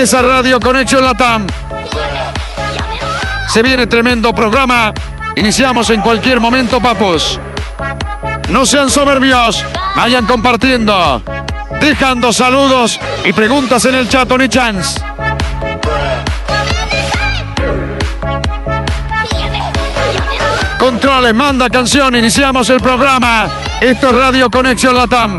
Empieza Radio Conexión Latam. Se viene tremendo programa. Iniciamos en cualquier momento, papos. No sean soberbios. Vayan compartiendo. Dejando saludos y preguntas en el chat, Tony Chance. Controles, manda canción, iniciamos el programa. Esto es Radio Conexión Latam.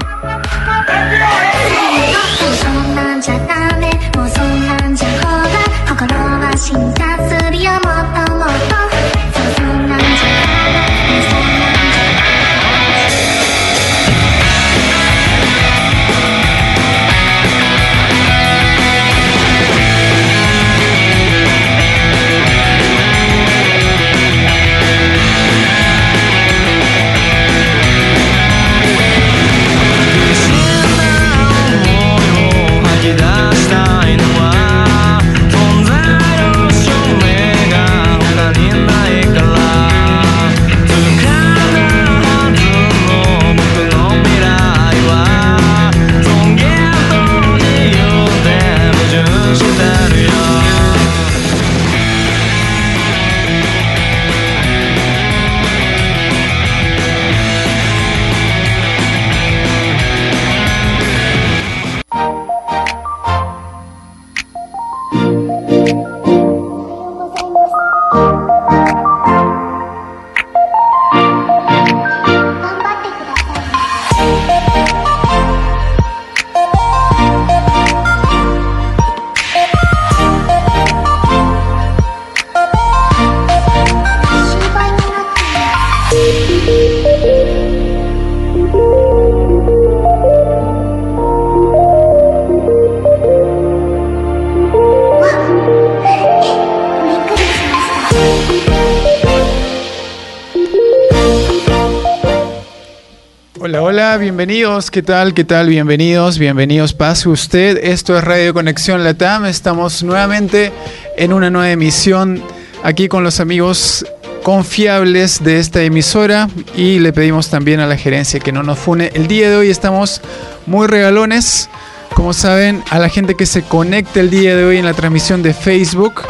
Bienvenidos, ¿qué tal? ¿Qué tal? Bienvenidos, bienvenidos, pase usted. Esto es Radio Conexión Latam. Estamos nuevamente en una nueva emisión aquí con los amigos confiables de esta emisora y le pedimos también a la gerencia que no nos fune. El día de hoy estamos muy regalones. Como saben, a la gente que se conecta el día de hoy en la transmisión de Facebook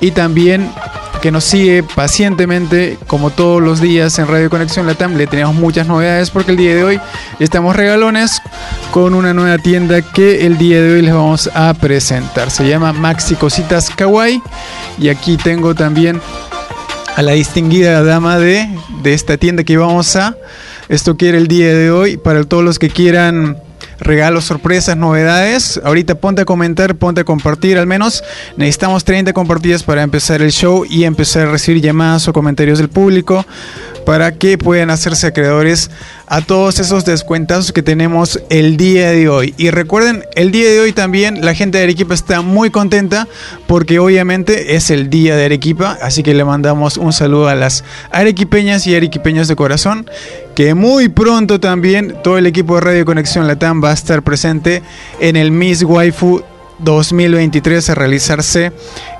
y también que nos sigue pacientemente, como todos los días en Radio Conexión Latam, le tenemos muchas novedades porque el día de hoy estamos regalones con una nueva tienda que el día de hoy les vamos a presentar. Se llama Maxi Cositas Kawaii y aquí tengo también a la distinguida dama de, de esta tienda que vamos a esto quiere el día de hoy para todos los que quieran regalos, sorpresas, novedades. Ahorita ponte a comentar, ponte a compartir al menos. Necesitamos 30 compartidas para empezar el show y empezar a recibir llamadas o comentarios del público para que puedan hacerse acreedores a todos esos descuentos que tenemos el día de hoy. Y recuerden, el día de hoy también la gente de Arequipa está muy contenta porque obviamente es el día de Arequipa, así que le mandamos un saludo a las arequipeñas y arequipeños de corazón, que muy pronto también todo el equipo de Radio Conexión Latam va a estar presente en el Miss Waifu 2023 a realizarse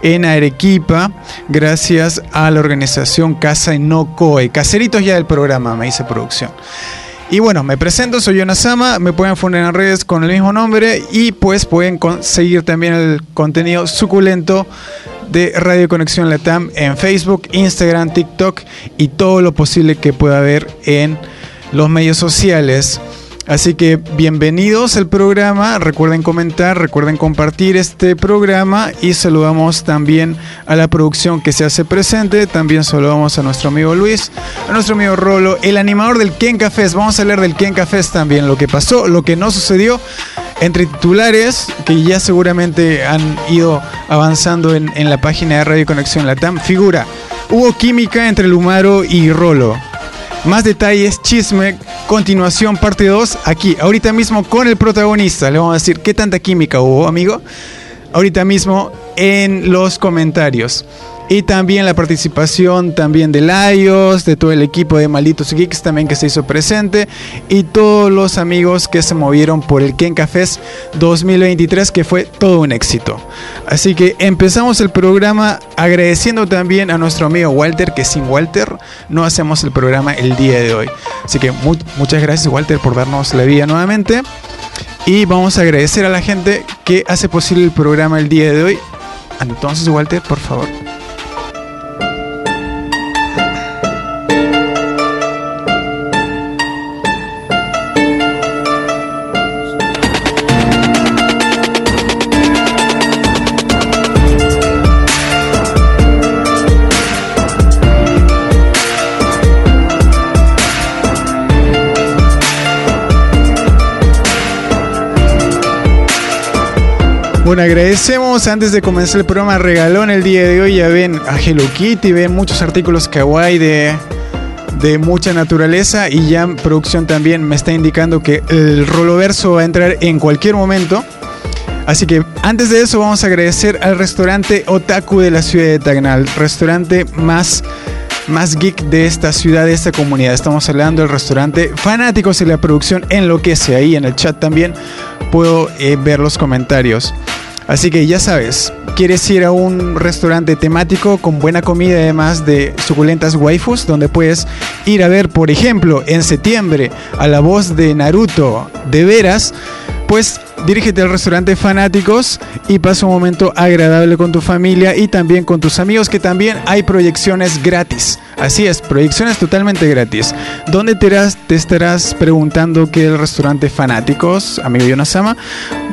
en Arequipa gracias a la organización Casa No Coe. Caseritos ya del programa, me dice producción. Y bueno, me presento, soy Yonasama, me pueden poner en redes con el mismo nombre y pues pueden conseguir también el contenido suculento de Radio Conexión Latam en Facebook, Instagram, TikTok y todo lo posible que pueda haber en los medios sociales. Así que bienvenidos al programa, recuerden comentar, recuerden compartir este programa y saludamos también a la producción que se hace presente, también saludamos a nuestro amigo Luis, a nuestro amigo Rolo, el animador del Kenka Fest, vamos a hablar del Kenka Fest también, lo que pasó, lo que no sucedió, entre titulares que ya seguramente han ido avanzando en, la página de Radio Conexión Latam, figura, hubo química entre Lumaro y Rolo. Más detalles, chisme, continuación, parte 2, aquí, ahorita mismo con el protagonista. Le vamos a decir qué tanta química hubo, amigo. Ahorita mismo en los comentarios. Y también la participación también de Laios, de todo el equipo de Malditos Geeks también que se hizo presente. Y todos los amigos que se movieron por el Kenka Fest 2023 que fue todo un éxito. Así que empezamos el programa agradeciendo también a nuestro amigo Walter, que sin Walter no hacemos el programa el día de hoy. Así que mu muchas gracias Walter por darnos la vida nuevamente. Y vamos a agradecer a la gente que hace posible el programa el día de hoy. Entonces, Walter, por favor. Bueno, agradecemos antes de comenzar el programa Regalón el día de hoy. Ya ven a Hello Kitty, ven muchos artículos kawaii de, de mucha naturaleza y ya producción también me está indicando que el roloverso va a entrar en cualquier momento. Así que antes de eso vamos a agradecer al restaurante Otaku de la ciudad de Tagnal, restaurante más más geek de esta ciudad, de esta comunidad. Estamos hablando del restaurante Fanáticos y la producción enloquece ahí en el chat también. Puedo eh, ver los comentarios. Así que ya sabes, quieres ir a un restaurante temático con buena comida además de suculentas waifus, donde puedes ir a ver, por ejemplo, en septiembre a la voz de Naruto de veras, pues dirígete al restaurante Fanáticos y pasa un momento agradable con tu familia y también con tus amigos, que también hay proyecciones gratis. Así es, proyecciones totalmente gratis. ¿Dónde te, te estarás preguntando qué es el restaurante Fanáticos, amigo Yonasama?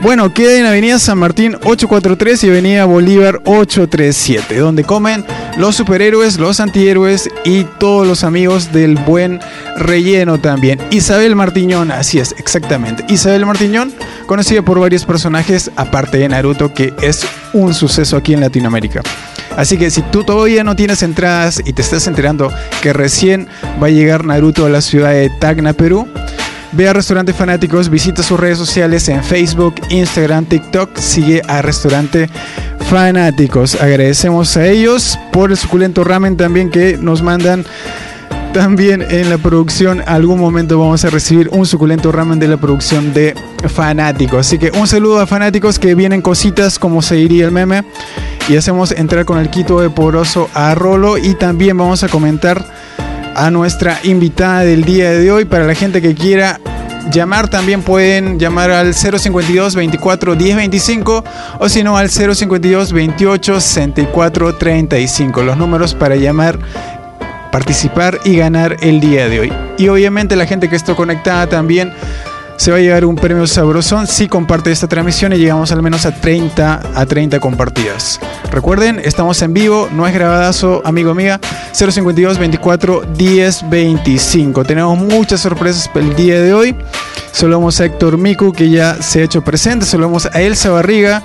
Bueno, queda en Avenida San Martín 843 y Avenida Bolívar 837, donde comen los superhéroes, los antihéroes y todos los amigos del buen relleno también. Isabel Martiñón, así es, exactamente. Isabel Martiñón, conocida por varios personajes, aparte de Naruto, que es un suceso aquí en Latinoamérica. Así que si tú todavía no tienes entradas y te estás enterando que recién va a llegar Naruto a la ciudad de Tacna, Perú, ve a Restaurante Fanáticos, visita sus redes sociales en Facebook, Instagram, TikTok, sigue a Restaurante Fanáticos. Agradecemos a ellos por el suculento ramen también que nos mandan también en la producción, algún momento vamos a recibir un suculento ramen de la producción de Fanáticos. Así que un saludo a Fanáticos que vienen cositas como se diría el meme. Y hacemos entrar con el quito de poroso a Rolo. Y también vamos a comentar a nuestra invitada del día de hoy. Para la gente que quiera llamar también pueden llamar al 052 24 10 25 o si no al 052 28 64 35 los números para llamar participar y ganar el día de hoy. Y obviamente la gente que está conectada también se va a llevar un premio sabrosón si comparte esta transmisión y llegamos al menos a 30 a 30 compartidas. Recuerden, estamos en vivo, no es grabadazo, amigo amiga, 052 24 10 25. Tenemos muchas sorpresas el día de hoy. Saludamos a Héctor Miku que ya se ha hecho presente, saludamos a Elsa Barriga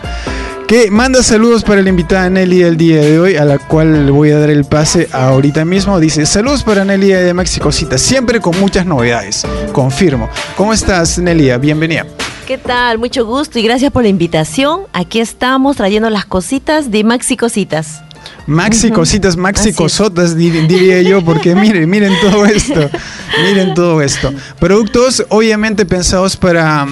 que manda saludos para la invitada Nelly del día de hoy, a la cual le voy a dar el pase ahorita mismo. Dice, saludos para Nelly de Maxi Cositas, siempre con muchas novedades, confirmo. ¿Cómo estás, Nelia? Bienvenida. ¿Qué tal? Mucho gusto y gracias por la invitación. Aquí estamos trayendo las cositas de Maxi Cositas. Maxi cositas, maxi cosotas, diría yo, porque miren, miren todo esto, miren todo esto. Productos obviamente pensados para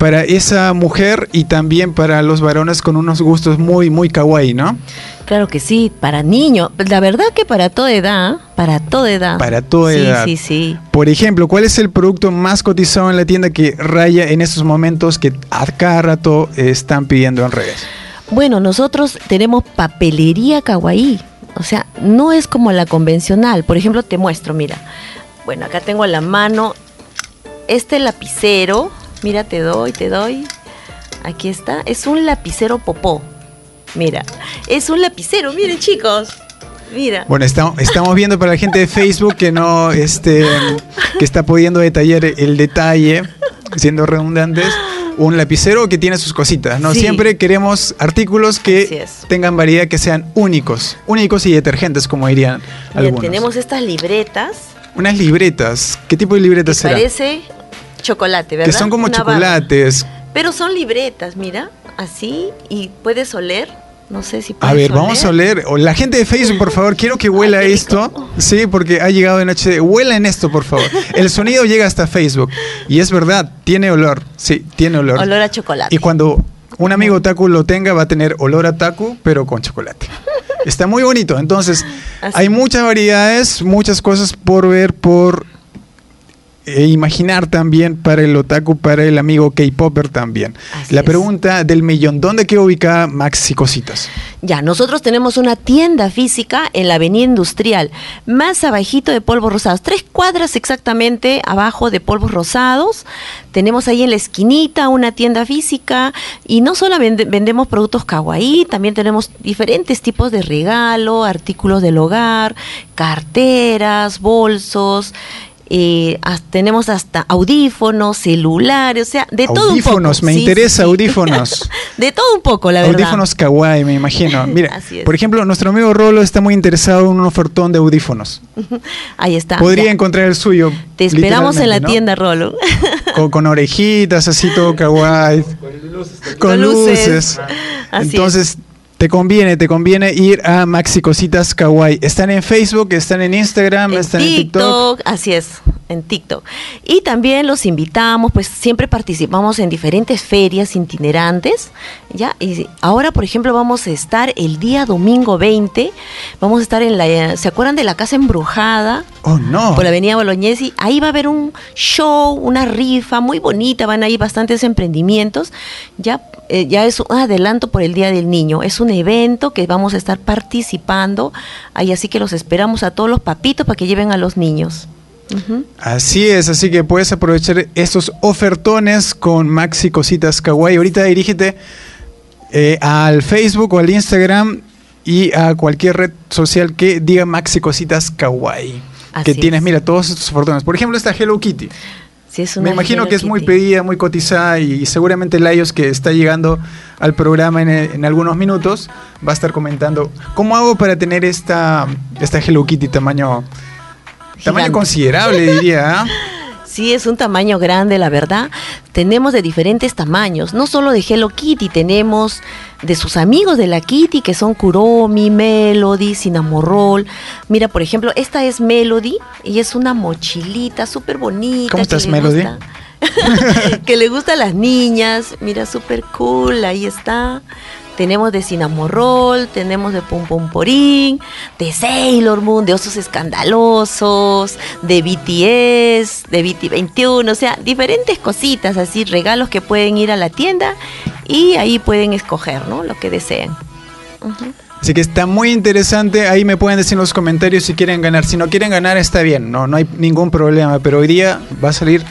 para esa mujer y también para los varones con unos gustos muy, muy kawaii, ¿no? Claro que sí, para niños. La verdad que para toda edad, para toda edad. Para toda edad. Sí, sí. Por ejemplo, ¿cuál es el producto más cotizado en la tienda que raya en estos momentos que a cada rato están pidiendo en redes? Bueno, nosotros tenemos papelería kawaii. O sea, no es como la convencional. Por ejemplo, te muestro, mira. Bueno, acá tengo a la mano este lapicero Mira, te doy, te doy. Aquí está. Es un lapicero popó. Mira, es un lapicero, miren chicos. Mira. Bueno, estamos, estamos viendo para la gente de Facebook que no, este, que está pudiendo detallar el detalle, siendo redundantes, un lapicero que tiene sus cositas, ¿no? Siempre queremos artículos que tengan variedad, que sean únicos, únicos y detergentes, como dirían algunos. Tenemos estas libretas. Unas libretas. ¿Qué tipo de libretas será? Parece chocolate, ¿verdad? Que son como chocolates. Pero son libretas, mira, así, y puedes oler. No sé si puedes A ver, vamos a oler. La gente de Facebook, por favor, quiero que huela esto. Sí, porque ha llegado en HD. Huela en esto, por favor. El sonido llega hasta Facebook. Y es verdad, tiene olor. Sí, tiene olor. Olor a chocolate. Y cuando un amigo Taku lo tenga, va a tener olor a Taku, pero con chocolate. Está muy bonito. Entonces, hay muchas variedades, muchas cosas por ver, por e imaginar también para el otaku, para el amigo K-Popper también. Así La es. pregunta del millón, ¿dónde queda ubicada Maxi Cositas? Ya, nosotros tenemos una tienda física en la Avenida Industrial, más abajito de Polvos Rosados, tres cuadras exactamente abajo de Polvos Rosados. Tenemos ahí en la esquinita una tienda física y no solo vende- vendemos productos kawaii, también tenemos diferentes tipos de regalo, artículos del hogar, carteras, bolsos. Eh, as- tenemos hasta audífonos, celulares, o sea, de todo un poco. Audífonos, me Sí, interesa sí. audífonos. de todo un poco, la verdad. Audífonos kawaii, me imagino. Mira, es. por ejemplo, nuestro amigo Rolo está muy interesado en un ofertón de audífonos. Ahí está. Podría ya. encontrar el suyo. Te esperamos en la tienda, Rolo. Con, con orejitas, así todo kawaii. Con Con luces. luces. Así Entonces, te conviene, te conviene ir a Maxi Cositas Kawaii. Están en Facebook, están en Instagram, en están en TikTok. TikTok, así es, en TikTok. Y también los invitamos, pues siempre participamos en diferentes ferias itinerantes, ¿ya? Y ahora, por ejemplo, vamos a estar el día domingo 20, vamos a estar en la, ¿se acuerdan de la casa embrujada? Oh, no. por la avenida Bolognesi. Ahí va a haber un show, una rifa muy bonita, van a ir bastantes emprendimientos. Ya, eh, ya es un adelanto por el Día del Niño. Es un evento que vamos a estar participando. Ahí así que los esperamos a todos los papitos para que lleven a los niños. Así es, así que puedes aprovechar estos ofertones con Maxi Cositas Kawaii. Ahorita dirígete eh, al Facebook o al Instagram y a cualquier red social que diga Maxi Cositas Kawaii. que tienes, es. mira, todos estos ofertones. Por ejemplo, esta Hello Kitty. Sí, es Me imagino Hello que es muy pedida, muy cotizada y seguramente Layos que está llegando al programa en, en algunos minutos va a estar comentando cómo hago para tener esta, esta Hello Kitty tamaño, tamaño considerable diría. ¿ah? Sí, es un tamaño grande, la verdad. Tenemos de diferentes tamaños, no solo de Hello Kitty, tenemos de sus amigos de la Kitty, que son Kuromi, Melody, Cinnamoroll. Mira, por ejemplo, esta es Melody y es una mochilita súper bonita. ¿Cómo estás, Melody? gusta- que le gusta a las niñas. Mira, súper cool, ahí está. Tenemos de Cinnamoroll, tenemos de Pum Pum Porín, de Sailor Moon, de Osos Escandalosos, de BTS, de BT21, o sea, diferentes cositas así, regalos que pueden ir a la tienda y ahí pueden escoger, ¿no? Lo que deseen. Así que está muy interesante. Ahí me pueden decir en los comentarios si quieren ganar. Si no quieren ganar, está bien, no, no hay ningún problema. Pero hoy día va a salir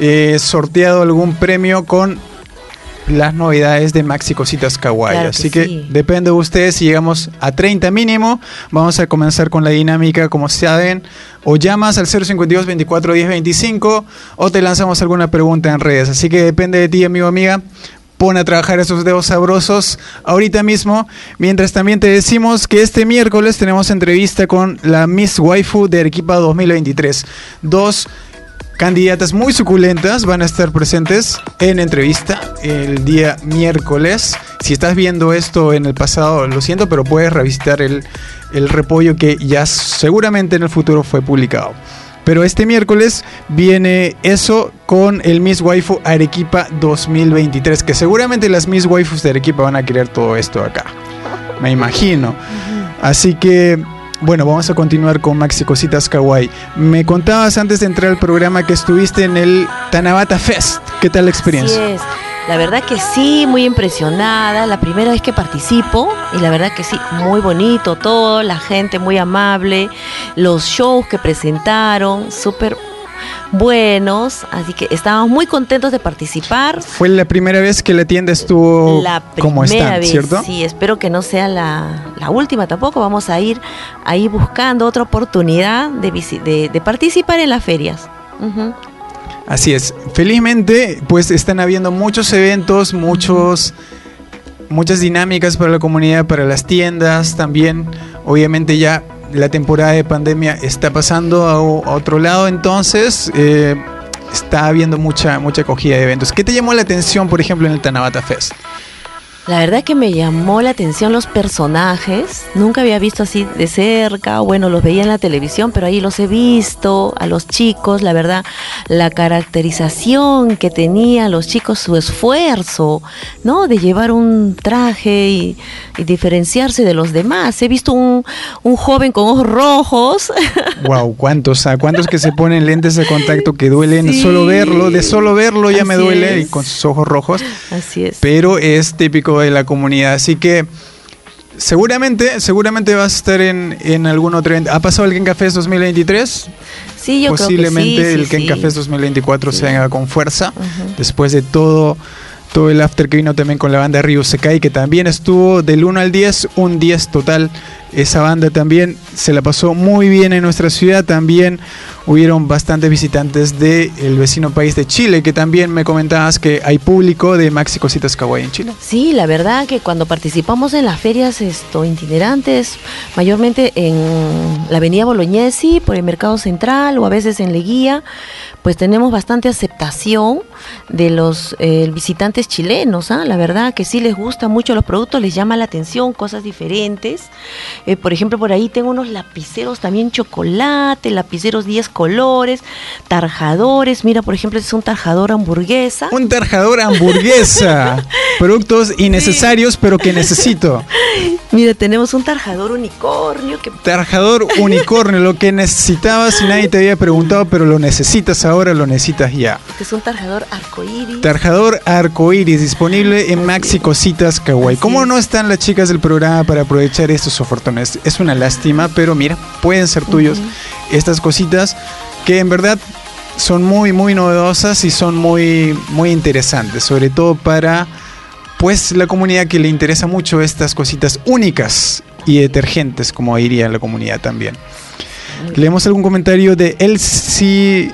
eh, sorteado algún premio con las novedades de Maxi Cositas Kawaii. Claro que Así que sí. depende de ustedes. Si llegamos a 30 mínimo, vamos a comenzar con la dinámica, como saben. O llamas al 052 24 10 25 o te lanzamos alguna pregunta en redes. Así que depende de ti, amigo amiga. Pon a trabajar esos dedos sabrosos ahorita mismo. Mientras también te decimos que este miércoles tenemos entrevista con la Miss Waifu de Arequipa 2023. Dos candidatas muy suculentas van a estar presentes en entrevista el día miércoles. Si estás viendo esto en el pasado, lo siento, pero puedes revisitar el, el repollo que ya seguramente en el futuro fue publicado. Pero este miércoles viene eso con el Miss Waifu Arequipa 2023, que seguramente las Miss Waifus de Arequipa van a querer todo esto acá. Me imagino. Así que, bueno, vamos a continuar con Maxi Cositas Kawaii. Me contabas antes de entrar al programa que estuviste en el Tanabata Fest. ¿Qué tal la experiencia? La verdad que sí, muy impresionada. La primera vez que participo y la verdad que sí, muy bonito todo, la gente muy amable, los shows que presentaron, súper buenos. Así que estábamos muy contentos de participar. Fue la primera vez que la tienda estuvo La como está, vez, ¿cierto? sí, espero que no sea la, la última tampoco. Vamos a ir ahí buscando otra oportunidad de, de, de participar en las ferias. Así es. Felizmente, pues están habiendo muchos eventos, muchos, muchas dinámicas para la comunidad, para las tiendas también. Obviamente ya la temporada de pandemia está pasando a, otro lado, entonces eh, está habiendo mucha, mucha acogida de eventos. ¿Qué te llamó la atención, por ejemplo, en el Tanabata Fest? La verdad que me llamó la atención los personajes. Nunca había visto así de cerca. Bueno, los veía en la televisión, pero ahí los he visto. A los chicos, la verdad, la caracterización que tenían los chicos, su esfuerzo, ¿no? De llevar un traje y, y diferenciarse de los demás. He visto un, un joven con ojos rojos. Wow, ¿cuántos? ¿A cuántos que se ponen lentes de contacto que duelen Sí. solo verlo? De solo verlo ya me duele y con sus ojos rojos. Así es. pero es típico de la comunidad. Así que seguramente, seguramente vas a estar en, en algún otro evento. ¿Ha pasado el Ken Cafés 2023? Sí, yo Posiblemente creo que sí, el sí, Ken sí. Cafés 2024 se venga con fuerza. Después de todo, todo el after que vino también con la banda Río Sekai, que también estuvo del 1 al 10, un 10 total. Esa banda también se la pasó muy bien en nuestra ciudad. También hubieron bastantes visitantes del vecino país de Chile, que también me comentabas que hay público de Maxi Cositas Kawaii en Chile. Sí, la verdad que cuando participamos en las ferias esto, itinerantes, mayormente en la avenida Bolognesi, por el Mercado Central o a veces en Leguía, pues tenemos bastante aceptación de los eh, visitantes chilenos. ¿ah? La verdad que sí les gusta mucho los productos, les llama la atención, cosas diferentes. Eh, por ejemplo, por ahí tengo unos lapiceros también chocolate, lapiceros 10 colores, tarjadores. Mira, por ejemplo, este es un tarjador hamburguesa. Un tarjador hamburguesa. Productos innecesarios, pero que necesito. Mira, tenemos un tarjador unicornio que Tarjador unicornio, lo que necesitabas y nadie te había preguntado, pero lo necesitas ahora, lo necesitas ya. es un tarjador arcoíris. Tarjador arcoiris disponible en Maxi Cositas Kawaii. ¿Cómo no están las chicas del programa para aprovechar estos ofertones? Es una lástima, pero mira, pueden ser tuyos estas cositas que en verdad son muy, muy novedosas y son muy, muy interesantes, sobre todo para pues la comunidad que le interesa mucho estas cositas únicas y detergentes, como diría la comunidad también. Leemos algún comentario de Elsie,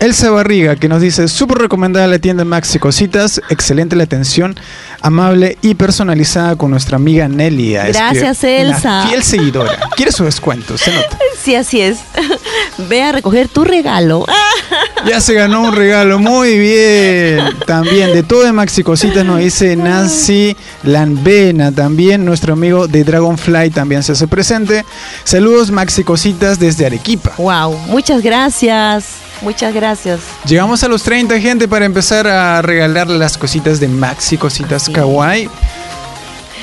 Elsa Barriga que nos dice, súper recomendada la tienda Maxi Cositas, excelente la atención, amable y personalizada con nuestra amiga Nelia. Gracias, Escribe, una Elsa. fiel seguidora. Quiere su descuento, se nota. Sí, así es. Ve a recoger tu regalo. Ya se ganó un regalo, muy bien. También de todo de Maxi Cositas nos dice Nancy Lanvena, también nuestro amigo de Dragonfly también se hace presente. Saludos Maxi Cositas desde Arequipa. Wow, muchas gracias. Muchas gracias. Llegamos a los 30 gente para empezar a regalarle las cositas de Maxi Cositas Así. Kawaii.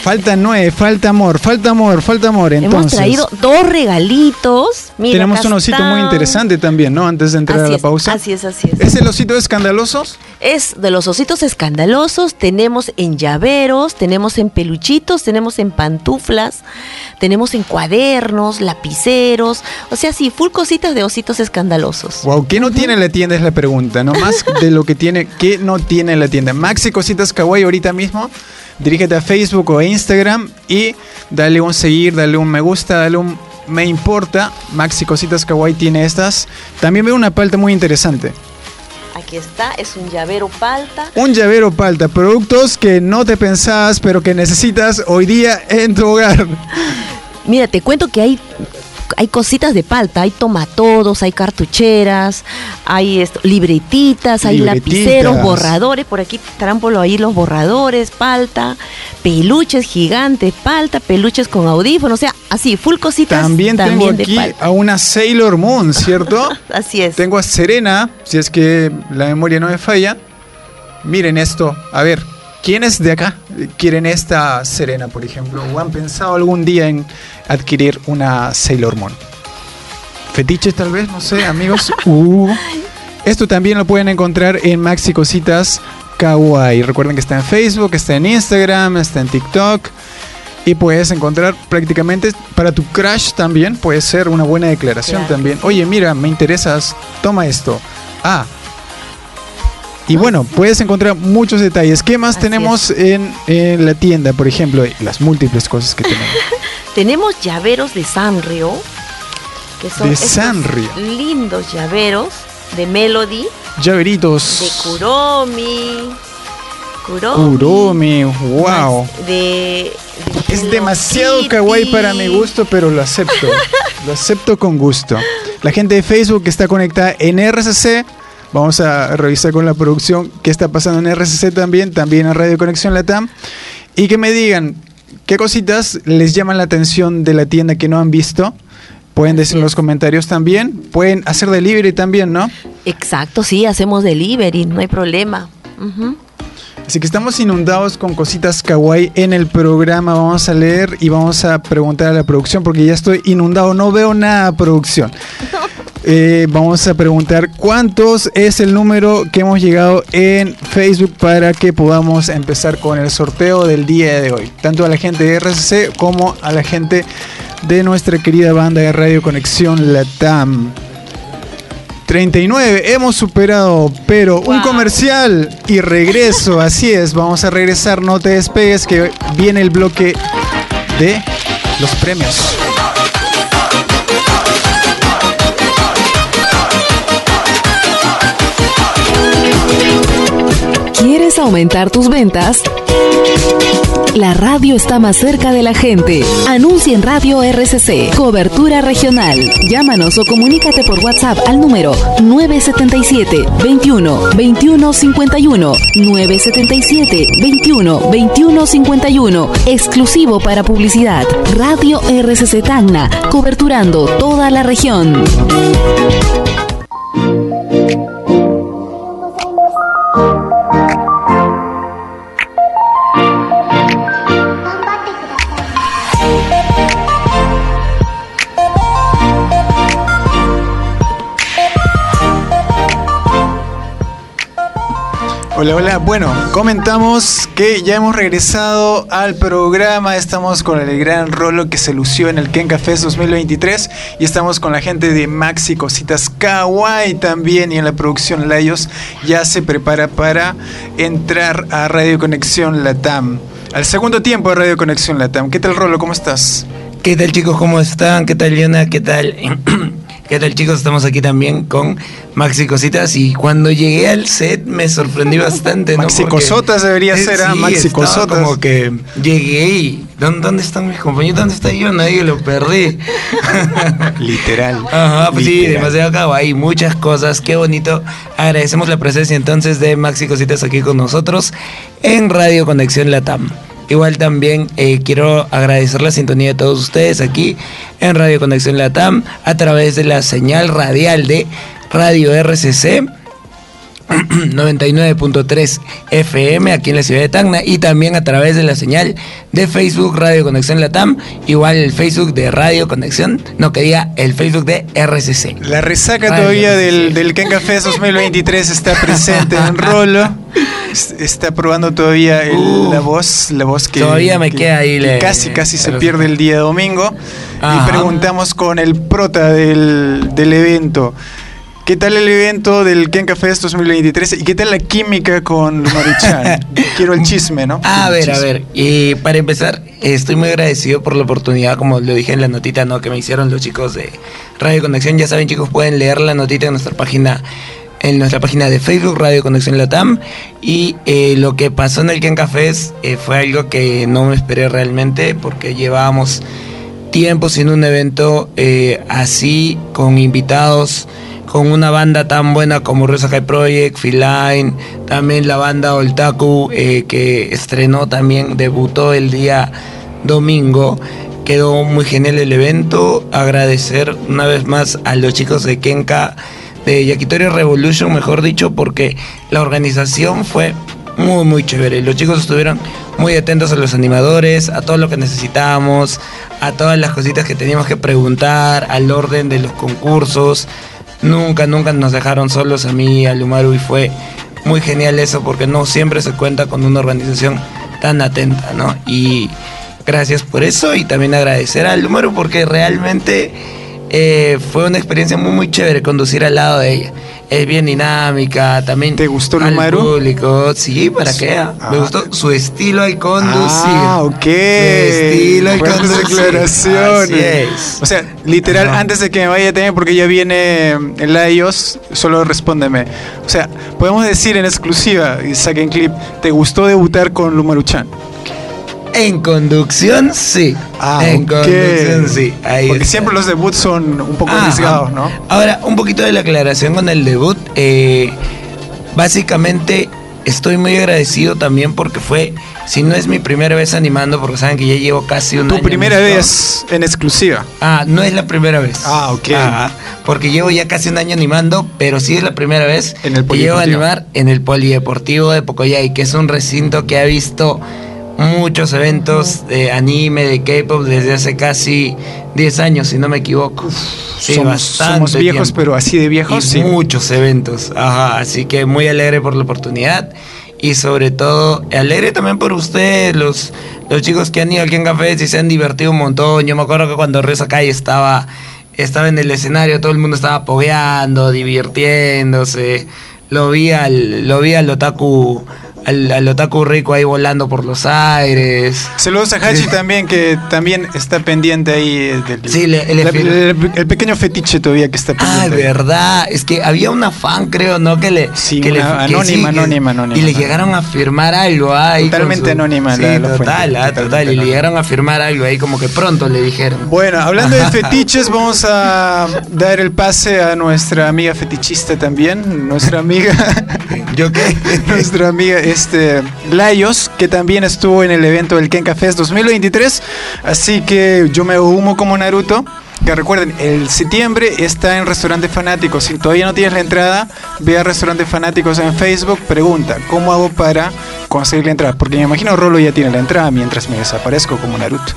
Falta nueve, falta amor, falta amor, falta amor. Hemos Entonces, traído dos regalitos. Mira, tenemos un osito muy interesante también, ¿no? Antes de entrar Así a la es, pausa. Así es, así es. ¿Es el osito escandaloso? Es de los ositos escandalosos, tenemos en llaveros, tenemos en peluchitos, tenemos en pantuflas, tenemos en cuadernos, lapiceros, o sea, sí, full cositas de ositos escandalosos. Wow, ¿qué no tiene la tienda es la pregunta, no más de lo que tiene, ¿qué no tiene la tienda? Maxi Cositas Kawaii ahorita mismo, dirígete a Facebook o Instagram y dale un seguir, dale un me gusta, dale un me importa. Maxi Cositas Kawaii tiene estas. También veo una palta muy interesante. Aquí está, es un llavero palta. Un llavero palta, productos que no te pensabas pero que necesitas hoy día en tu hogar. Mira, te cuento que hay hay cositas de palta, hay tomatodos, hay cartucheras, hay esto, libretitas, hay Libretitas. lapiceros, borradores, por aquí estarán por ahí los borradores, palta, peluches gigantes, palta, peluches con audífonos, o sea, así, full cositas También tengo de aquí a una Sailor Moon, ¿cierto? Así es. Tengo a Serena, si es que la memoria no me falla. Miren esto, a ver, ¿quiénes de acá quieren esta Serena, por ejemplo? ¿O han pensado algún día en adquirir una Sailor Moon? Fetiches tal vez, no sé, amigos. Uh. Esto también lo pueden encontrar en Maxi Cositas Kawaii. Recuerden que está en Facebook, está en Instagram, está en TikTok. Y puedes encontrar prácticamente para tu crush también. Puede ser una buena declaración Claro. también. Oye, mira, me interesas. Toma esto. Ah. Y bueno, puedes encontrar muchos detalles. ¿Qué más Así tenemos en, en la tienda? Por ejemplo, las múltiples cosas que tenemos. Tenemos llaveros de Sanrio, que son De Sanrio. lindos llaveros de Melody, de Llaveritos. Kuromi, Kuromi, Kuromi. Wow. de, de Es demasiado Kitty. kawaii para mi gusto, pero lo acepto. lo acepto con gusto. La gente de Facebook que está conectada en RCC. Vamos a revisar con la producción qué está pasando en RCC también, también en Radio Conexión Latam. y que me digan qué cositas les llaman la atención de la tienda que no han visto. Pueden decir en los comentarios también. Pueden hacer delivery también, ¿no? Exacto, sí, hacemos delivery, no hay problema. Así que estamos inundados con cositas kawaii en el programa. Vamos a leer y vamos a preguntar a la producción porque ya estoy inundado. No veo nada, producción. Eh, vamos a preguntar cuántos es el número que hemos llegado en Facebook para que podamos empezar con el sorteo del día de hoy. Tanto a la gente de RCC como a la gente de nuestra querida banda de Radio Conexión Latam. 39, hemos superado, pero un comercial y regreso, así es, vamos a regresar, no te despegues que viene el bloque de los premios. ¿Quieres aumentar tus ventas? La radio está más cerca de la gente. Anuncia en Radio RCC. Cobertura regional. Llámanos o comunícate por WhatsApp al número 977 21 21 51 977 21 21 51. Exclusivo para publicidad. Radio RCC Tacna. Coberturando toda la región. Hola, hola. Bueno, comentamos que ya hemos regresado al programa. Estamos con el gran Rolo que se lució en el Ken Café 2023 y estamos con la gente de Maxi Cositas Kawaii también y en la producción Layos ya se prepara para entrar a Radio Conexión Latam. Al segundo tiempo de Radio Conexión Latam. ¿Qué tal Rolo? ¿Cómo estás? ¿Qué tal chicos? ¿Cómo están? ¿Qué tal Leona? ¿Qué tal? ¿Qué tal chicos? Estamos aquí también con Maxi Cositas y cuando llegué al set me sorprendí bastante, ¿no? Maxi Porque- Cosotas debería Eh, ser, ¿ah? sí, Maxi estaba Cosotas. como que llegué y ¿dónde, dónde están mis compañeros? ¿Dónde está yo? Nadie lo perdí. Literal. Ajá, pues sí, Literal. demasiado kawaii, muchas cosas, qué bonito. Agradecemos la presencia entonces de Maxi Cositas aquí con nosotros en Radio Conexión Latam. Igual también eh, quiero agradecer la sintonía de todos ustedes aquí en Radio Conexión Latam a través de la señal radial de Radio RCC 99.3 FM aquí en la ciudad de Tacna y también a través de la señal de Facebook Radio Conexión Latam, igual el Facebook de Radio Conexión, no que diga el Facebook de RCC. La resaca Ay, todavía no, del, del Ken Café 2023 está presente en Rolo. Es- Está probando todavía el- Uh. la voz, la voz que, Todavía me que- queda ahí que la- casi casi se pierde el día domingo. Ajá. Y preguntamos con el prota del, del evento. ¿Qué tal el evento del Ken Café 2023? ¿Y qué tal la química con Maruchan? Quiero el chisme, ¿no? A ver, a ver, y para empezar, estoy muy agradecido por la oportunidad, como lo dije en la notita, ¿no? Que me hicieron los chicos de Radio Conexión. Ya saben, chicos, pueden leer la notita en nuestra página, en nuestra página de Facebook, Radio Conexión Latam. Y eh, lo que pasó en el Ken Cafés eh, fue algo que no me esperé realmente, porque llevábamos tiempo sin un evento eh, así, con invitados, con una banda tan buena como Rosa High Project, Feline, también la banda Oltaku, que estrenó también, debutó el día domingo. Quedó muy genial el evento. Agradecer una vez más a los chicos de Kenka, de Yakitori Revolution, mejor dicho, porque la organización fue muy, muy chévere. Los chicos estuvieron muy atentos a los animadores, a todo lo que necesitábamos, a todas las cositas que teníamos que preguntar, al orden de los concursos. Nunca, nunca nos dejaron solos a mí, a Lumaru, y fue muy genial eso, porque no siempre se cuenta con una organización tan atenta, ¿no? Y gracias por eso, y también agradecer a Lumaru, porque realmente eh, fue una experiencia muy, muy chévere conducir al lado de ella. Es bien dinámica, también. ¿Te gustó al Lumaru? público, sí, ¿para qué? Ah. Me gustó su estilo al conducir. Ah, ok. Su estilo al conducir. declaraciones. Así es. O sea, literal, Ajá. antes de que me vaya también, porque ya viene el iOS, solo respóndeme. O sea, podemos decir en exclusiva, y saquen clip, ¿te gustó debutar con Lumaruchan? En conducción, sí. Ah, en conducción, sí. Ahí Porque está. siempre los debuts son un poco arriesgados, ¿no? Ahora, un poquito de la aclaración con el debut. eh, básicamente, estoy muy agradecido también porque fue, si no es mi primera vez animando, porque saben que ya llevo casi un Tu año. primera en esto. vez en exclusiva. Ah, no es la primera vez. Ah, ok. Ajá, porque llevo ya casi un año animando, pero sí es la primera vez En el que llevo a animar en el Polideportivo de Pocoyay, que es un recinto que ha visto muchos eventos de anime, de K-pop desde hace casi 10 años, si no me equivoco. Sí, somos, bastante somos viejos, tiempo. pero así de viejos, y sí. muchos eventos. Ajá, así que muy alegre por la oportunidad y sobre todo alegre también por ustedes, los, los chicos que han ido aquí en Café y se han divertido un montón. Yo me acuerdo que cuando Reza Calle estaba, estaba en el escenario, todo el mundo estaba pogueando, divirtiéndose. Lo vi al, lo vi al otaku, al, al otaku rico ahí volando por los aires. Saludos a Hachi también, que también está pendiente ahí. Del, Sí, le- la- el, el pequeño fetiche todavía que está Ah, pendiente. verdad. Es que había una fan, creo, ¿no? Que le. Sí, que le- una que anónima, que- anónima, anónima, Y le llegaron a firmar algo ahí. Totalmente anónima Sí, la- la fuente, total, ah, total. Y le llegaron a firmar algo ahí, como que pronto le dijeron. Bueno, hablando de fetiches, vamos a dar el pase a nuestra amiga fetichista también, nuestra amiga, ¿Yo qué? nuestra amiga este Layos, que también estuvo en el evento del Kenka Fest 2023, así que yo me humo como Naruto. Que recuerden, el septiembre está en Restaurante Fanáticos. Si todavía no tienes la entrada, ve a Restaurante Fanáticos en Facebook, pregunta, ¿cómo hago para conseguir la entrada? Porque me imagino Rolo ya tiene la entrada mientras me desaparezco como Naruto.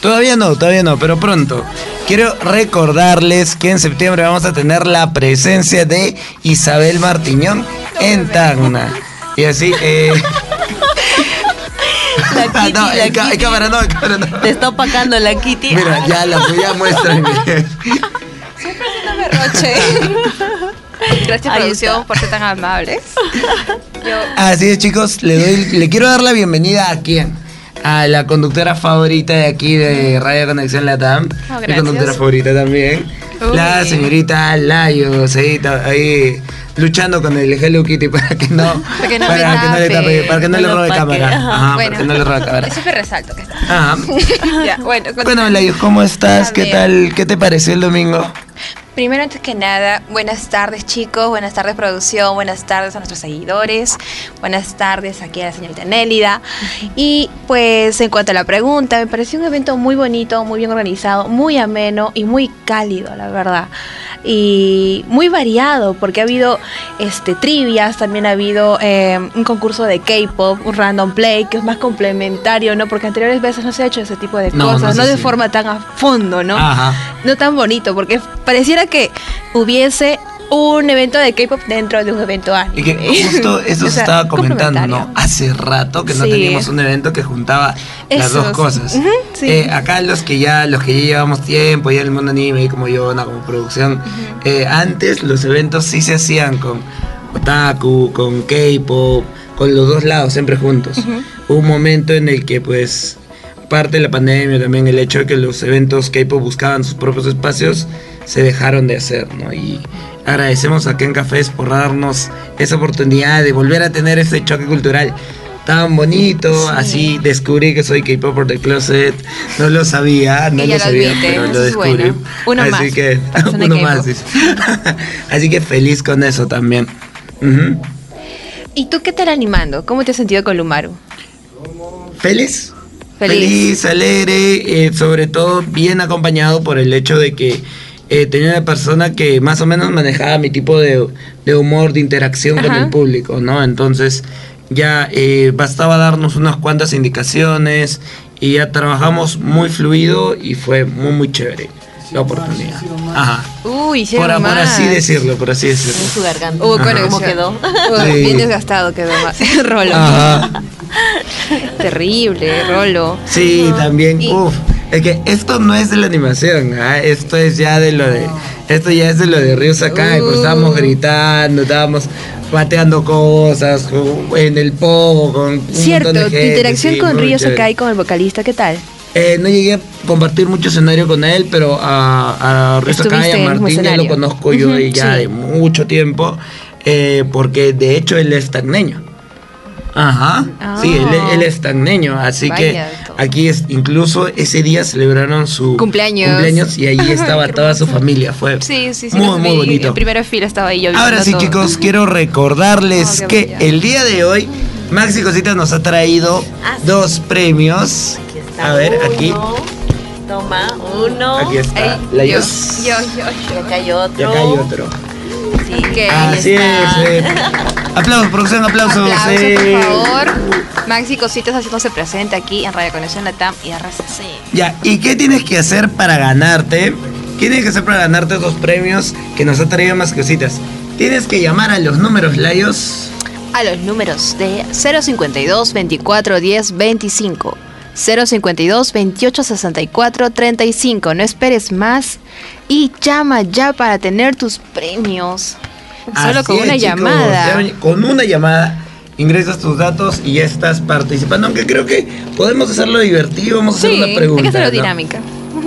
Todavía no, todavía no, pero pronto. Quiero recordarles que en septiembre vamos a tener la presencia de Isabel Martiñón en Tacna. Y así, eh. La Kitty, no, la Kitty. cámara no, en cámara no. Te está opacando la Kitty. Mira, ya la ya muéstrame. Roche. Gracias Ahí producción está. por ser tan amables. Yo Así es, chicos, le doy, le quiero dar la bienvenida a quién? A la conductora favorita de aquí de Radio Conexión Latam. Oh, Mi conductora favorita también. Uy. La señorita Layos, ahí, ta- ahí luchando con el Hello Kitty para que no, Para que no me que no le tape. tape, para que no, No le robe opaque. cámara. Ajá. Bueno, para que no le robe cámara. yo siempre resalto que está. Ajá. ya, bueno, Bueno, continúa. Layos, ¿cómo estás? ¿Qué tal? ¿Qué te pareció el domingo? Primero, antes que nada, buenas tardes chicos, buenas tardes producción, buenas tardes a nuestros seguidores, buenas tardes aquí a la señorita Nélida. Y pues en cuanto a la pregunta, me pareció un evento muy bonito, muy bien organizado, muy ameno y muy cálido, la verdad. Y muy variado, porque ha habido este trivias, también ha habido eh, un concurso de K-pop, un random play, que es más complementario, ¿no? Porque anteriores veces no se ha hecho ese tipo de No, cosas, no, de forma tan a fondo, ¿no? Ajá. no tan bonito, porque pareciera que hubiese un evento de K-pop dentro de un evento anime. Y que justo eso se estaba comentando, ¿no? Hace rato que no Sí. teníamos un evento que juntaba las Esos. dos cosas. Ujú, sí. Eh, acá los que ya, los que ya llevamos tiempo, ya en el mundo anime, como yo, como producción, eh, antes los eventos sí se hacían con otaku, con K-pop, con los dos lados, siempre juntos. Hubo un momento en el que pues parte de la pandemia también el hecho de que los eventos K-pop buscaban sus propios espacios se dejaron de hacer, ¿no? Y agradecemos a Ken Cafés por darnos esa oportunidad de volver a tener ese choque cultural tan bonito, así descubrí que soy K-Popper de Closet, no lo sabía, no lo sabía, admite, pero lo es descubrí. bueno. Uno así más, que uno K-pop. más, así que feliz con eso también. ¿Y tú qué tal animando? ¿Cómo te has sentido con Lumaru? Feliz. Feliz. Feliz, alegre, eh, sobre todo bien acompañado por el hecho de que eh, tenía una persona que más o menos manejaba mi tipo de, de humor, de interacción con Ajá. el público, ¿no? Entonces ya eh, bastaba darnos unas cuantas indicaciones y ya trabajamos muy fluido y fue muy, muy chévere la oportunidad. Ajá. Uy, Por, por más. así decirlo, por así En decirlo. su garganta. Hubo Ajá. conexión. ¿Cómo quedó? Uy, Sí. Bien desgastado quedó más. Rolo. Ajá. Terrible, Rolo. Sí, también. Y- Uf, es que esto no es de la animación, ¿ah? esto es ya de lo de. Esto ya es de lo de Río Sakai, pues Uh. estábamos gritando, estábamos pateando cosas en el pogo con Cierto, tu interacción sí, con Río. Sakai, con el vocalista, ¿qué tal? Eh, no llegué a compartir mucho escenario con él, pero a, a Río Sakai, a Martín ya lo conozco yo de ya sí. de mucho tiempo, eh, porque de hecho él es tagneño. Ajá, sí, él, Ah. él es tagneño, así Vaya, que. Aquí es, incluso ese día celebraron su Cumpleaños. cumpleaños y allí estaba toda su familia. Fue Sí, sí, sí. muy, muy vi. bonito. En primera fila estaba ahí yo. Ahora sí, todo. chicos, quiero recordarles Oh, que el día de hoy Maxi Cositas nos ha traído Ah, sí. dos premios. Aquí está A ver, aquí. uno. Toma, uno. Aquí está. Ey, la yo, Yos. yo, yo, Y acá hay otro. Y acá hay otro. Sí, Ok. ahí Así es. eh. Aplausos, producción, aplausos. Aplausos, eh. por favor. Maxi Cositas haciéndose presente aquí en Radio Conexión Latam y RCC. Ya, ¿y qué tienes que hacer para ganarte? ¿Qué tienes que hacer para ganarte esos premios que nos ha traído más cositas? Tienes que llamar a los números Layos. A los números de 052 24 10 25. 052 28 64 35. No esperes más y llama ya para tener tus premios. Solo Así con es, una chicos. llamada. Con una llamada ingresas tus datos y ya estás participando. Aunque creo que podemos hacerlo divertido. Vamos a hacer una pregunta. hay que hacerlo ¿no? dinámica.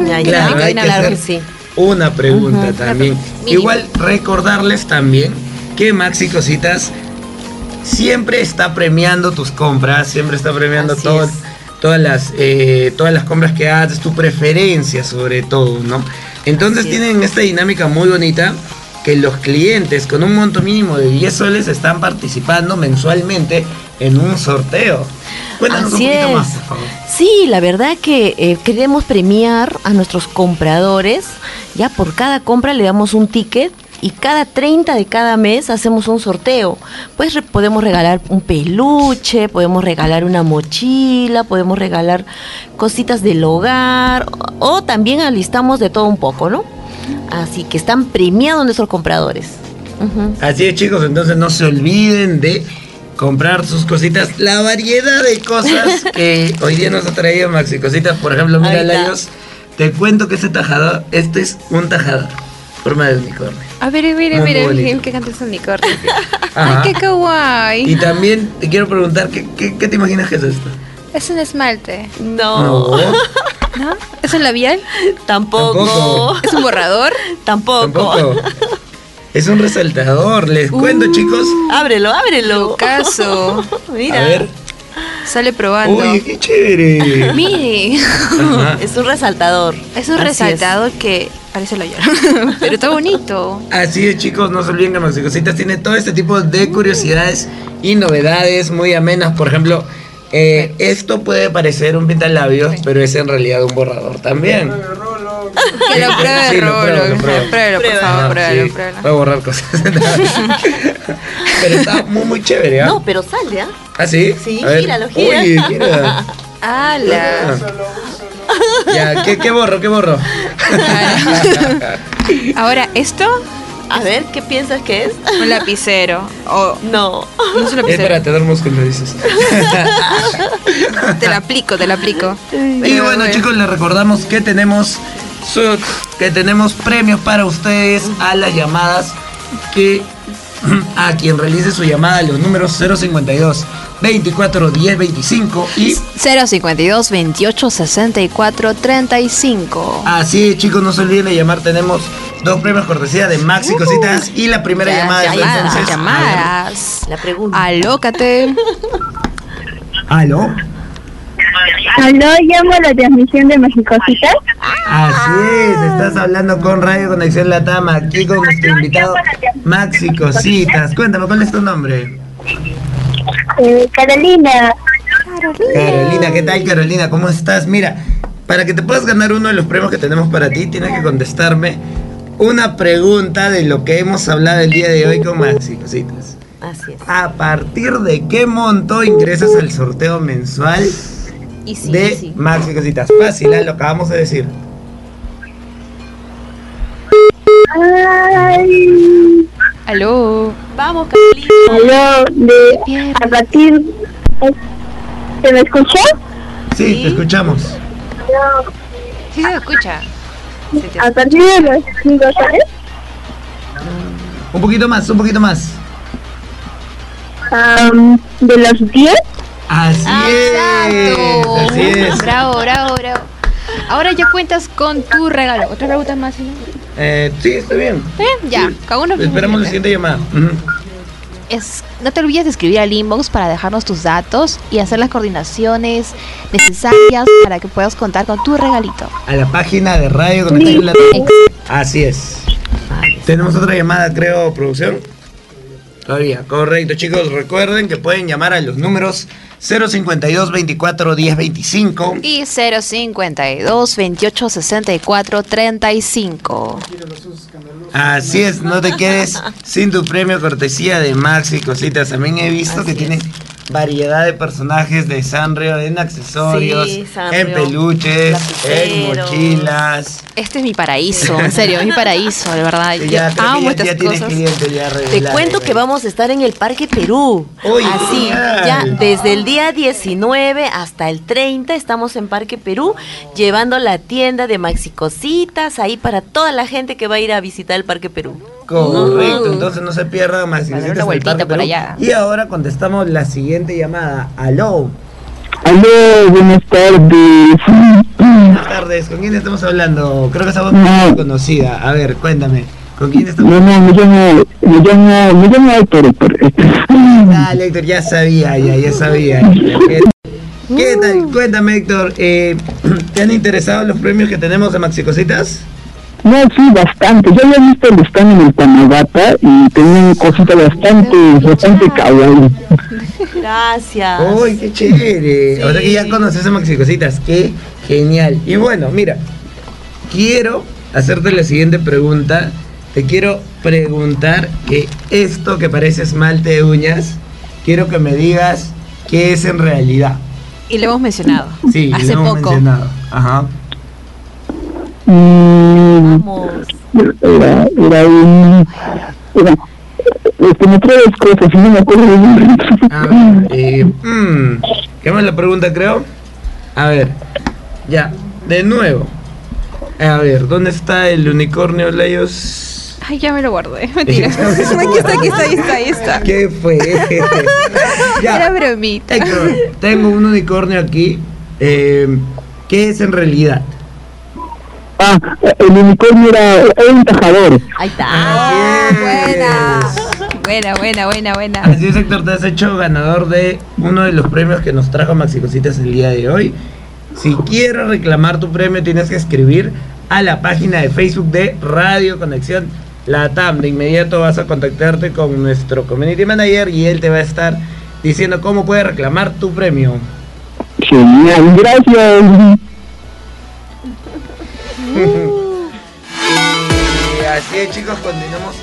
Ya, ya, Claro, hay que claro hacer que sí. una pregunta también. Igual recordarles también que Maxi Cositas siempre está premiando tus compras, siempre está premiando todo- es. todas las eh, todas las compras que haces, tu preferencia sobre todo, ¿no? Entonces Así es. tienen esta dinámica muy bonita que los clientes con un monto mínimo de 10 soles están participando mensualmente en un sorteo. Cuéntanos Así un poquito es. más, por favor. Sí, la verdad que eh, queremos premiar a nuestros compradores. Ya por cada compra le damos un ticket y cada 30 de cada mes hacemos un sorteo. Pues re- podemos regalar un peluche, podemos regalar una mochila, podemos regalar cositas del hogar o, o también alistamos de todo un poco, ¿no? Así que están premiados nuestros compradores. Así es, chicos, entonces no se olviden de comprar sus cositas, la variedad de cosas que hoy día nos ha traído Maxi Cositas. Por ejemplo, mira. Layos, te cuento que este tajador, este es un tajador, forma de unicornio. A ver, mire, mire, bonito. mire, que canta ese unicornio. Ay, qué kawaii. Y también te quiero preguntar, ¿qué, qué, qué te imaginas que es esto? Es un esmalte, No, ¿no? ¿Es un labial? tampoco. Tampoco. ¿Es un borrador? Tampoco. Tampoco. Es un resaltador, les cuento, chicos. Ábrelo, ábrelo. Caso. Mira. A ver. Sale probando. Uy, qué chévere. Mire. Ajá. Es un resaltador. Es un Así resaltador que parece lo Pero está bonito. Así es, chicos, no se olviden que Maxi Cositas tiene todo este tipo de curiosidades y novedades muy amenas. Por ejemplo, eh, esto puede parecer un pintalabios, pero es en realidad un borrador también. Que lo pruebe, Sí, lo Rolo. Pruébelo, por favor, pruébalo, sí, pruébalo. Voy a borrar cosas. pero está muy, muy chévere, ¿ah? No, pero sale, ¿ah? ¿Ah, sí? Sí, A gíralo, gira. Uy, gira. ¡Hala! Ya, ¿qué, qué borro? ¿Qué borro? Ahora, ¿esto? A ver, ¿qué piensas que es? Un lapicero. O No. no es un lapicero. para tener músculo, dices. Te la aplico, te la aplico. Y bueno, chicos, les recordamos que tenemos que tenemos premios para ustedes a las llamadas que a quien realice su llamada los números 052 24 10 25 y 052 28 64 35. así es, chicos, no se olviden de llamar. Tenemos dos premios cortesía de Maxi Cositas y la primera Ya, llamada ya, de ya, entonces. llamadas. La pregunta. Alócate. ¿Aló? Aló, llamo a la transmisión de Mexicositas. Así es, estás hablando con Radio Conexión Latama, aquí con nuestro invitado Maxi Cositas. Cuéntame, ¿cuál es tu nombre? Eh, Carolina, Carolina, ¿qué tal Carolina? ¿Cómo estás? Mira, para que te puedas ganar uno de los premios que tenemos para ti, tienes que contestarme una pregunta de lo que hemos hablado el día de hoy con Maxi Cositas. Así es. ¿A partir de qué monto ingresas al sorteo mensual Y sí, de sí. Maxi Cositas? Fácil, ¿eh? lo acabamos de decir. Ay, Aló. Vamos, Carolina. aló, de, a partir... ¿Se me escucha? Sí, te escuchamos. Sí se escucha. A partir de los 5 soles, Un poquito más, un poquito más. am, de los 10, Así es, así es. Bravo, bravo, bravo. Ahora ya cuentas con tu regalo. ¿Otra pregunta más? ¿sí? Eh, sí, está bien. ¿Está bien? Ya, cada uno. Esperamos la siguiente llamada. Es, no te olvides de escribir al inbox para dejarnos tus datos y hacer las coordinaciones necesarias para que puedas contar con tu regalito. A la página de Radio Conexión La Así es. Tenemos otra llamada, creo, producción. Todavía, correcto, chicos. Recuerden que pueden llamar a los números 052 24 10 25. Y 052 28 64 35. Así es, no te quedes sin tu premio cortesía de Maxi Cositas. También he visto que tiene variedad de personajes de Sanrio en accesorios, Sí, Sanrio, en peluches, en mochilas. Este es mi paraíso, en serio, es mi paraíso, de verdad. Yo ya, amo ya- estas ya tienes cosas. cliente ya Te cuento ya. que vamos a estar en el Parque Perú. Uy, Así, genial. ya desde el día 19 hasta el 30 estamos en Parque Perú llevando la tienda de Maxi Cositas ahí para toda la gente que va a ir a visitar el Parque Perú. Correcto, entonces no se pierdan más una vueltita por allá. Y ahora contestamos la siguiente llamada. Aló. Aló, buenas tardes. Buenas tardes, ¿con quién estamos hablando? Creo que esa voz No. es conocida. A ver, cuéntame, ¿con quién estamos No, no, me llamo, me llamo, me llamo Héctor. Héctor. Dale, Héctor, ya sabía, ya, ya sabía. ¿Qué, qué tal? Cuéntame, Héctor, eh, ¿te han interesado los premios que tenemos de Maxi Cositas? No, sí, bastante. Yo había visto el stand en el Tanagata y tenían cositas bastante, bastante kawaii. Gracias. ¡Uy, qué chévere! O sea que ya conoces a Maxi Cositas, qué genial. Y bueno, mira, quiero hacerte la siguiente pregunta. Te quiero preguntar que esto que parece esmalte de uñas, quiero que me digas qué es en realidad. Y lo hemos mencionado Sí, hace lo hemos poco. mencionado. Ajá. Mm, Vamos. era, era un... Era, este, me traes cosas y no me acuerdo de nombre. A ver, eh, mm, ¿qué más la pregunta, creo? A ver, ya, de nuevo. A ver, ¿dónde está el unicornio, Leyos? Ay, ya me lo guardé. Mentira. aquí está, aquí está, ahí está, ahí está. ¿Qué fue? Era bromita. Tengo un unicornio aquí. Eh, ¿Qué es en realidad? Ah, el unicornio era, era un tajador. Ahí está. Buena. Buena, buena, buena, buena. Así es, Héctor, te has hecho ganador de uno de los premios que nos trajo Maxi Cositas el día de hoy. Si quieres reclamar tu premio, tienes que escribir a la página de Facebook de Radio Conexión Latam. De inmediato vas a contactarte con nuestro community manager y él te va a estar diciendo cómo puedes reclamar tu premio. Genial, gracias. Y así es, chicos, continuamos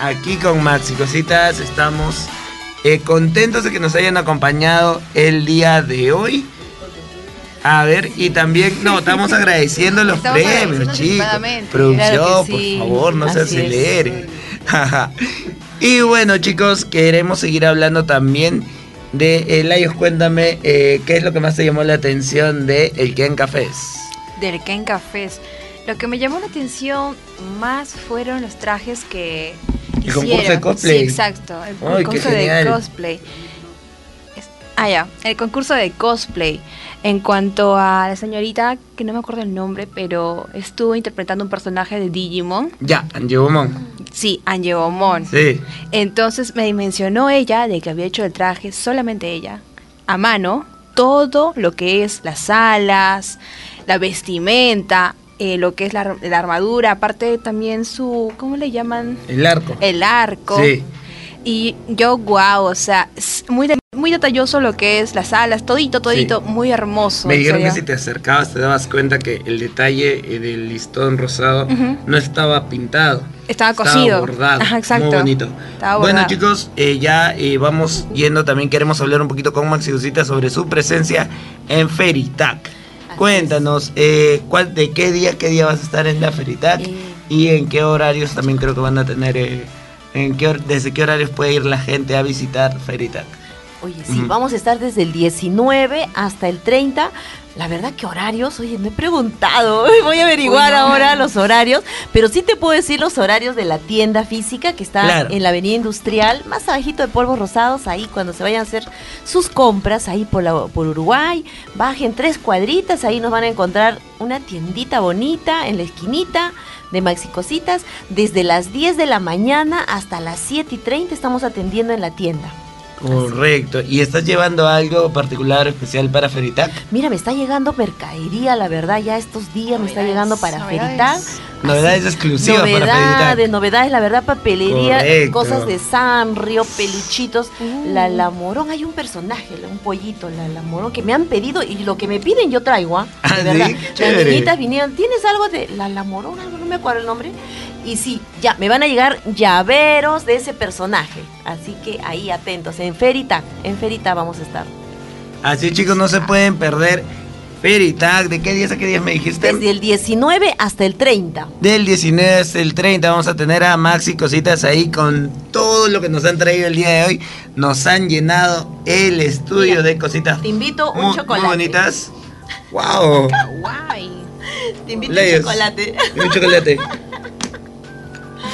aquí con Maxi Cositas. Estamos eh, contentos de que nos hayan acompañado el día de hoy. A ver, y también, no, estamos agradeciendo los Estamos premios, chicos. Producción, Claro que sí. por favor, no se Así acelere. y bueno, chicos, queremos seguir hablando también de Elayos. Cuéntame, eh, ¿qué es lo que más te llamó la atención de El Ken Cafés? Del Ken Cafés. Lo que me llamó la atención más fueron los trajes que El concurso hicieron. de cosplay. Sí, exacto. El Ay, concurso de cosplay. Ah, ya. El concurso de cosplay. En cuanto a la señorita, que no me acuerdo el nombre, pero estuvo interpretando un personaje de Digimon. Ya, Angebomon. Sí, Angebomon. Sí. Entonces me mencionó ella de que había hecho el traje, solamente ella, a mano, todo lo que es las alas, la vestimenta, eh, lo que es la, ar- la armadura, aparte también su, ¿cómo le llaman? El arco. El arco. Sí. Y yo, wow, o sea, es muy, de- muy detalloso lo que es las alas, todito, todito, muy hermoso. Me dijeron que si te acercabas te dabas cuenta que el detalle eh, del listón rosado no estaba pintado. Estaba cosido. bordado. Ajá, exacto. Muy bonito. Estaba bueno, bordado. chicos, eh, ya eh, vamos yendo. También queremos hablar un poquito con Maxi Usita sobre su presencia en Feritac. Cuéntanos, eh, ¿cuál, ¿de qué día, qué día vas a estar en la Feritac? Eh. Y en qué horarios también creo que van a tener, eh, en qué, desde qué horarios puede ir la gente a visitar Feritac. Oye, sí, vamos a estar desde el 19 hasta el 30. La verdad que horarios, oye, no he preguntado, voy a averiguar Uy, no. ahora los horarios, pero sí te puedo decir los horarios de la tienda física que está Claro. en la avenida industrial, más abajito de Polvos Rosados, ahí cuando se vayan a hacer sus compras, ahí por, la- por Uruguay, bajen tres cuadritas, ahí nos van a encontrar una tiendita bonita en la esquinita de Maxi Cositas, desde las 10 de la mañana hasta las 7 y 30 estamos atendiendo en la tienda. Correcto. ¿Y estás llevando algo particular, especial para Feritac? Mira, me está llegando mercadería, la verdad, ya estos días me está llegando para novedades. Ferital. Novedades exclusivas para Novedades, Feritac. novedades, la verdad, papelería, Correcto. cosas de Sanrio, peluchitos, la Lamorón, hay un personaje, un pollito, la Lamorón, que me han pedido y lo que me piden yo traigo, ¿ah? Ah, De ¿sí? verdad. Las niñitas vinieron, ¿tienes algo de la Lamorón? Algo, no me acuerdo el nombre. Y sí, ya, me van a llegar llaveros de ese personaje. Así que ahí atentos, en Ferita, en Ferita vamos a estar. Así chicos, no se pueden perder Feritac. ¿De qué días a qué días me dijiste? Desde el 19 hasta el 30. Del 19 hasta el 30 vamos a tener a Maxi Cositas ahí con todo lo que nos han traído el día de hoy. Nos han llenado el estudio Mira, de cositas Te invito un muy, muy chocolate. bonitas. ¡Wow! Guay. Te invito un chocolate. Un chocolate.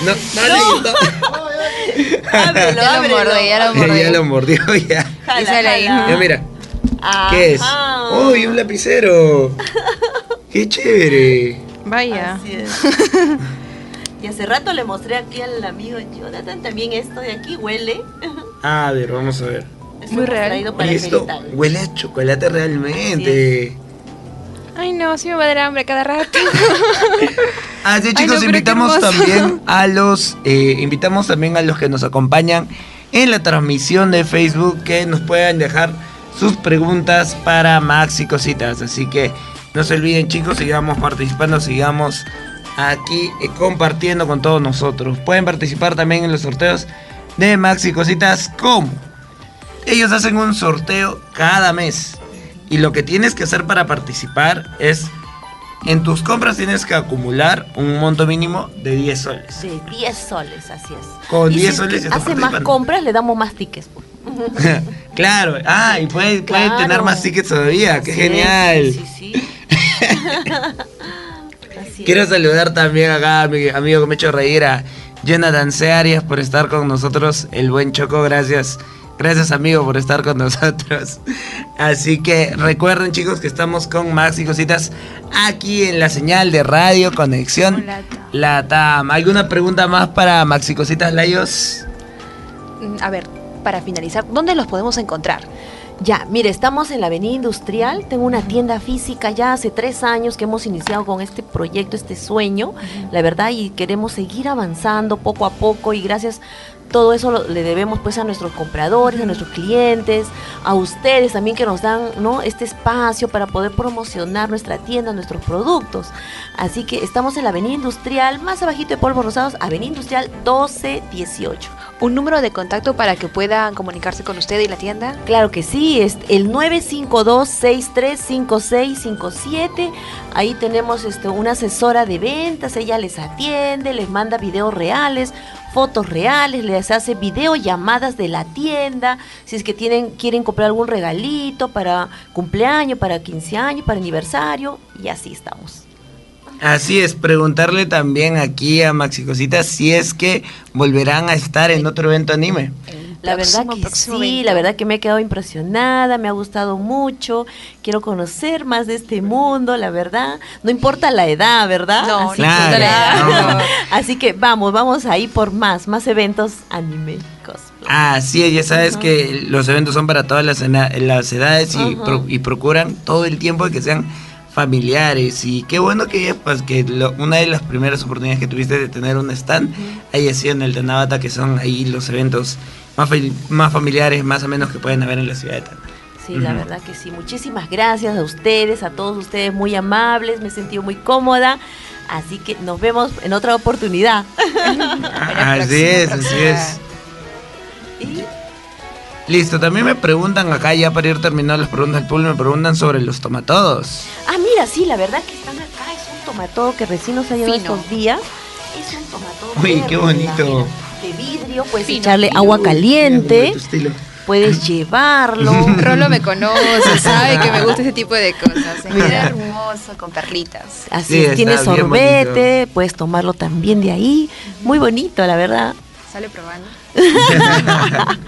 No, no, le gustó. ábrelo, Ya lo ábrelo. mordí, ya lo mordí. ya lo mordió ya. Jala, Díselo ahí. jala. Ya mira, ¿qué es? ¡Uy, un lapicero! ¡Qué chévere! Vaya. Así es. Y hace rato le mostré aquí al amigo Jonathan también esto de aquí huele. A ver, vamos a ver. Esto Muy real. para Oye, esto huele a chocolate realmente. Ay, no, sí me va a dar hambre cada rato. Así Ay, chicos, no, invitamos también a los, eh, invitamos también a los que nos acompañan en la transmisión de Facebook que nos puedan dejar sus preguntas para Max y cositas. Así que no se olviden chicos, sigamos participando, sigamos aquí eh, compartiendo con todos nosotros. Pueden participar también en los sorteos de Max y cositas como ellos hacen un sorteo cada mes. Y lo que tienes que hacer para participar es, en tus compras tienes que acumular un monto mínimo de 10 soles. De 10 soles, así es. Con Y 10 si es soles ya hace más compras, le damos más tickets. pues. claro, ah, y pueden, Claro. tener más tickets todavía, qué genial. Sí, sí, sí. Quiero saludar también acá a mi amigo que me ha hecho reír a Jonathan C. Arias por estar con nosotros, el buen Choco, gracias. Gracias amigo por estar con nosotros. Así que recuerden chicos que estamos con Max y Cositas aquí en la señal de Radio Conexión Hola. Latam. ¿Alguna pregunta más para Maxi Cositas Layos? Mm, A ver, para finalizar, ¿dónde los podemos encontrar? Ya, mire, estamos en la Avenida Industrial. Tengo una tienda física ya hace tres años que hemos iniciado con este proyecto, este sueño, la verdad, y queremos seguir avanzando poco a poco y gracias. Todo eso lo- le debemos pues a nuestros compradores, a nuestros clientes, a ustedes también que nos dan ¿no? este espacio para poder promocionar nuestra tienda, nuestros productos. Así que estamos en la Avenida Industrial, más abajito de Polvos Rosados, Avenida Industrial 1218. ¿Un número de contacto para que puedan comunicarse con usted y la tienda? Claro que sí, es el 952-635657. Ahí tenemos este, una asesora de ventas, ella les atiende, les manda videos reales, fotos reales, les hace videollamadas de la tienda, si es que tienen, quieren comprar algún regalito para cumpleaños, para 15 años, para aniversario, y así estamos. Así es, preguntarle también aquí a Maxi Cositas si es que volverán a estar en otro evento anime. La Próximo, verdad que próximo sí, evento. la verdad que me he quedado impresionada, me ha gustado mucho, quiero conocer más de este mundo, la verdad. No importa la edad, ¿verdad? No, Así no que- importa la edad, no. Así que vamos, vamos ahí por más, más eventos anime. Así es, ya sabes que los eventos son para todas las, edades y, pro- y procuran todo el tiempo que sean familiares. Y qué bueno que, pues, que lo- una de las primeras oportunidades que tuviste de tener un stand haya sido en el Tanabata, que son ahí los eventos más, familiares, más o menos que pueden haber en la ciudad de Tana. Sí, la verdad que sí. Muchísimas gracias a ustedes, a todos ustedes muy amables, me he sentido muy cómoda. Así que nos vemos en otra oportunidad. Así es, así es. Y Listo, también me preguntan acá, ya para ir terminando las preguntas del público, me preguntan sobre los tomatodos. Ah, mira, sí, la verdad que están acá. Es un tomatodo que recién nos ha llegado estos días. Es un tomatodo Uy, qué bonito. mira, De vidrio, puedes Fino. echarle agua mira, caliente. puedes llevarlo. Rolo me conoce, sabe que me gusta ese tipo de cosas. Es muy hermoso, con perlitas. Así Sí, es, tiene está bien sorbete, puedes tomarlo también de ahí. Muy bonito, la verdad. Sale probando.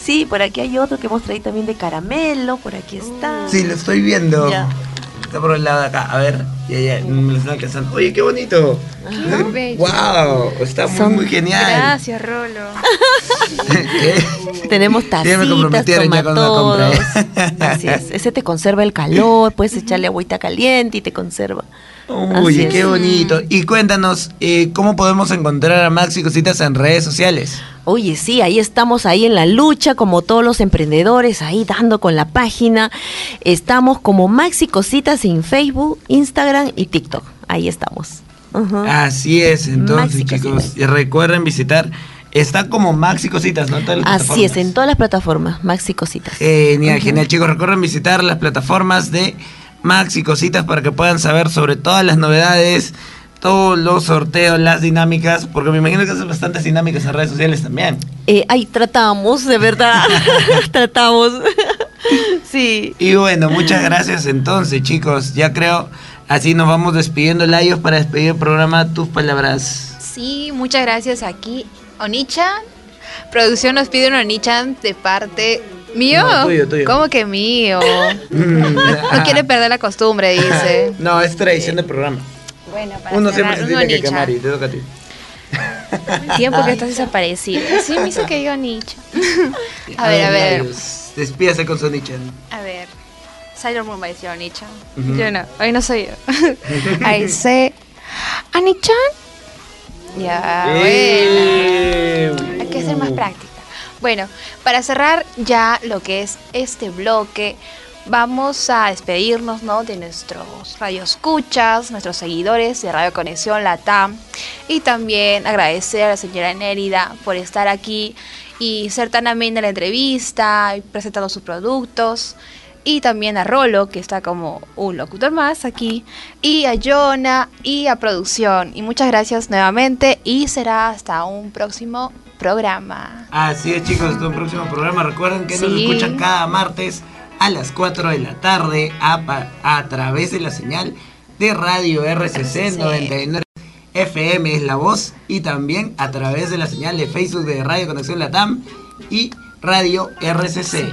Sí, por aquí hay otro que hemos traído también de caramelo, por aquí está. Sí, lo estoy viendo. Ya. Está por el lado de acá. A ver, ya, ya, me lo están alcanzando. Oye, qué bonito. Qué bello. Wow, está muy, Son- muy genial. Gracias, Rolo. Tenemos Ya me tacitas, ¿eh? Así es. Ese te conserva el calor, puedes echarle agüita caliente y te conserva. Es. qué bonito. Y cuéntanos, eh, ¿cómo podemos encontrar a Maxi Cositas en redes sociales? Oye, sí, ahí estamos ahí en la lucha, como todos los emprendedores, ahí dando con la página. Estamos como Maxi Cositas en Facebook, Instagram y TikTok. Ahí estamos. Así es, entonces, Maxi chicos. Cositas. Recuerden visitar. Está como Maxi Cositas, ¿no? Así es, en todas las plataformas, Maxi Cositas. Genial, genial, chicos. Recuerden visitar las plataformas de Maxi Cositas para que puedan saber sobre todas las novedades, todos los sorteos, las dinámicas, porque me imagino que hacen bastantes dinámicas en redes sociales también. Eh, ahí tratamos, de verdad. tratamos. sí. Y bueno, muchas gracias entonces, chicos. Ya creo, así nos vamos despidiendo, Layos, para despedir el programa. Tus palabras. Sí, muchas gracias aquí. Onichan. Producción nos pide un Onichan de parte mío. No, tuyo, tuyo. ¿Cómo que mío? No quiere perder la costumbre, dice. No, es tradición del programa. Bueno, para Uno siempre se un tiene que quemar y te toca a ti. Tiempo que estás desaparecido. Sí, me hizo que diga Onichan. A ver, a ver. Despídase con su Nichan. A ver. Sailor Moon va a decir Onichan. Ujú. Yo no, hoy no soy yo. Ahí dice. ¿Anichan? Ya, bueno. Eh, Hay que ser más práctica. Bueno, para cerrar ya lo que es este bloque, vamos a despedirnos ¿no? de nuestros radioescuchas, nuestros seguidores de Radio Conexión Latam y también agradecer a la señora Nérida por estar aquí y ser tan amena en la entrevista y presentando sus productos. Y también a Rolo, que está como un locutor más aquí. Y a Jonah y a producción. Y muchas gracias nuevamente. Y será hasta un próximo programa. Así es, chicos, hasta un próximo programa. Recuerden que nos escuchan cada martes a las 4 de la tarde a, través de la señal de Radio RCC 99 FM es la voz y también a través de la señal de Facebook de Radio Conexión Latam y Radio RCC.